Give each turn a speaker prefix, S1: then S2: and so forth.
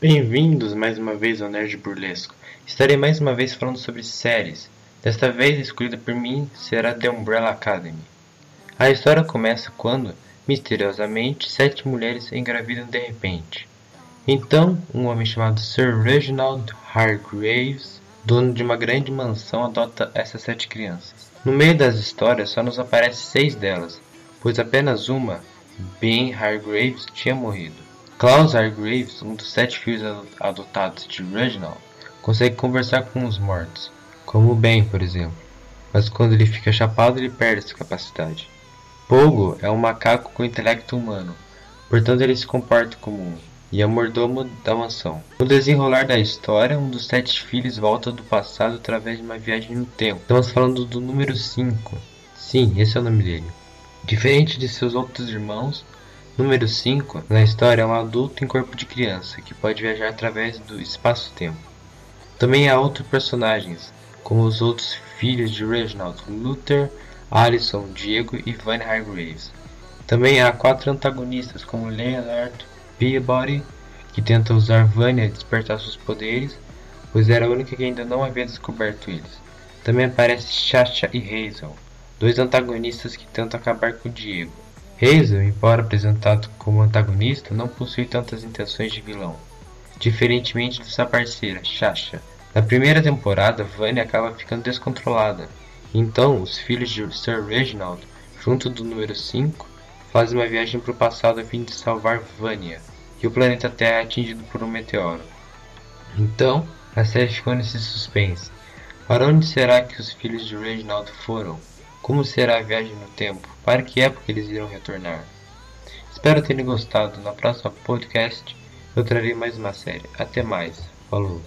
S1: Bem-vindos mais uma vez ao Nerd Burlesco. Estarei mais uma vez falando sobre séries. Desta vez, escolhida por mim, será The Umbrella Academy. A história começa quando, misteriosamente, sete mulheres engravidam de repente. Então, um homem chamado Sir Reginald Hargraves, dono de uma grande mansão, adota essas sete crianças. No meio das histórias, só nos aparece seis delas, pois apenas uma, Ben Hargraves, tinha morrido. Klaus Hargraves, um dos sete filhos adotados de Reginald, consegue conversar com os mortos, como Ben, por exemplo, mas quando ele fica chapado, ele perde essa capacidade. Pogo é um macaco com intelecto humano, portanto ele se comporta como um, e é mordomo da mansão. No desenrolar da história, um dos sete filhos volta do passado através de uma viagem no tempo. Estamos falando do número 5. Sim, esse é o nome dele. Diferente de seus outros irmãos, número 5 na história é um adulto em corpo de criança que pode viajar através do espaço-tempo. Também há outros personagens, como os outros filhos de Reginald, Luther, Alison, Diego e Van Hargraves. Também há quatro antagonistas, como Leonard Peabody, que tenta usar Vanya a despertar seus poderes, pois era a única que ainda não havia descoberto eles. Também aparece Chacha e Hazel, dois antagonistas que tentam acabar com Diego. Hazel, embora apresentado como antagonista, não possui tantas intenções de vilão, diferentemente de sua parceira, Chacha. Na primeira temporada, Vanya acaba ficando descontrolada. Então, os filhos de Sir Reginald, junto do número 5, fazem uma viagem para o passado a fim de salvar Vanya, e o planeta Terra é atingido por um meteoro. Então, a série ficou nesse suspense. Para onde será que os filhos de Reginald foram? Como será a viagem no tempo? Para que época eles irão retornar? Espero terem gostado. Na próxima podcast eu trarei mais uma série. Até mais. Falou.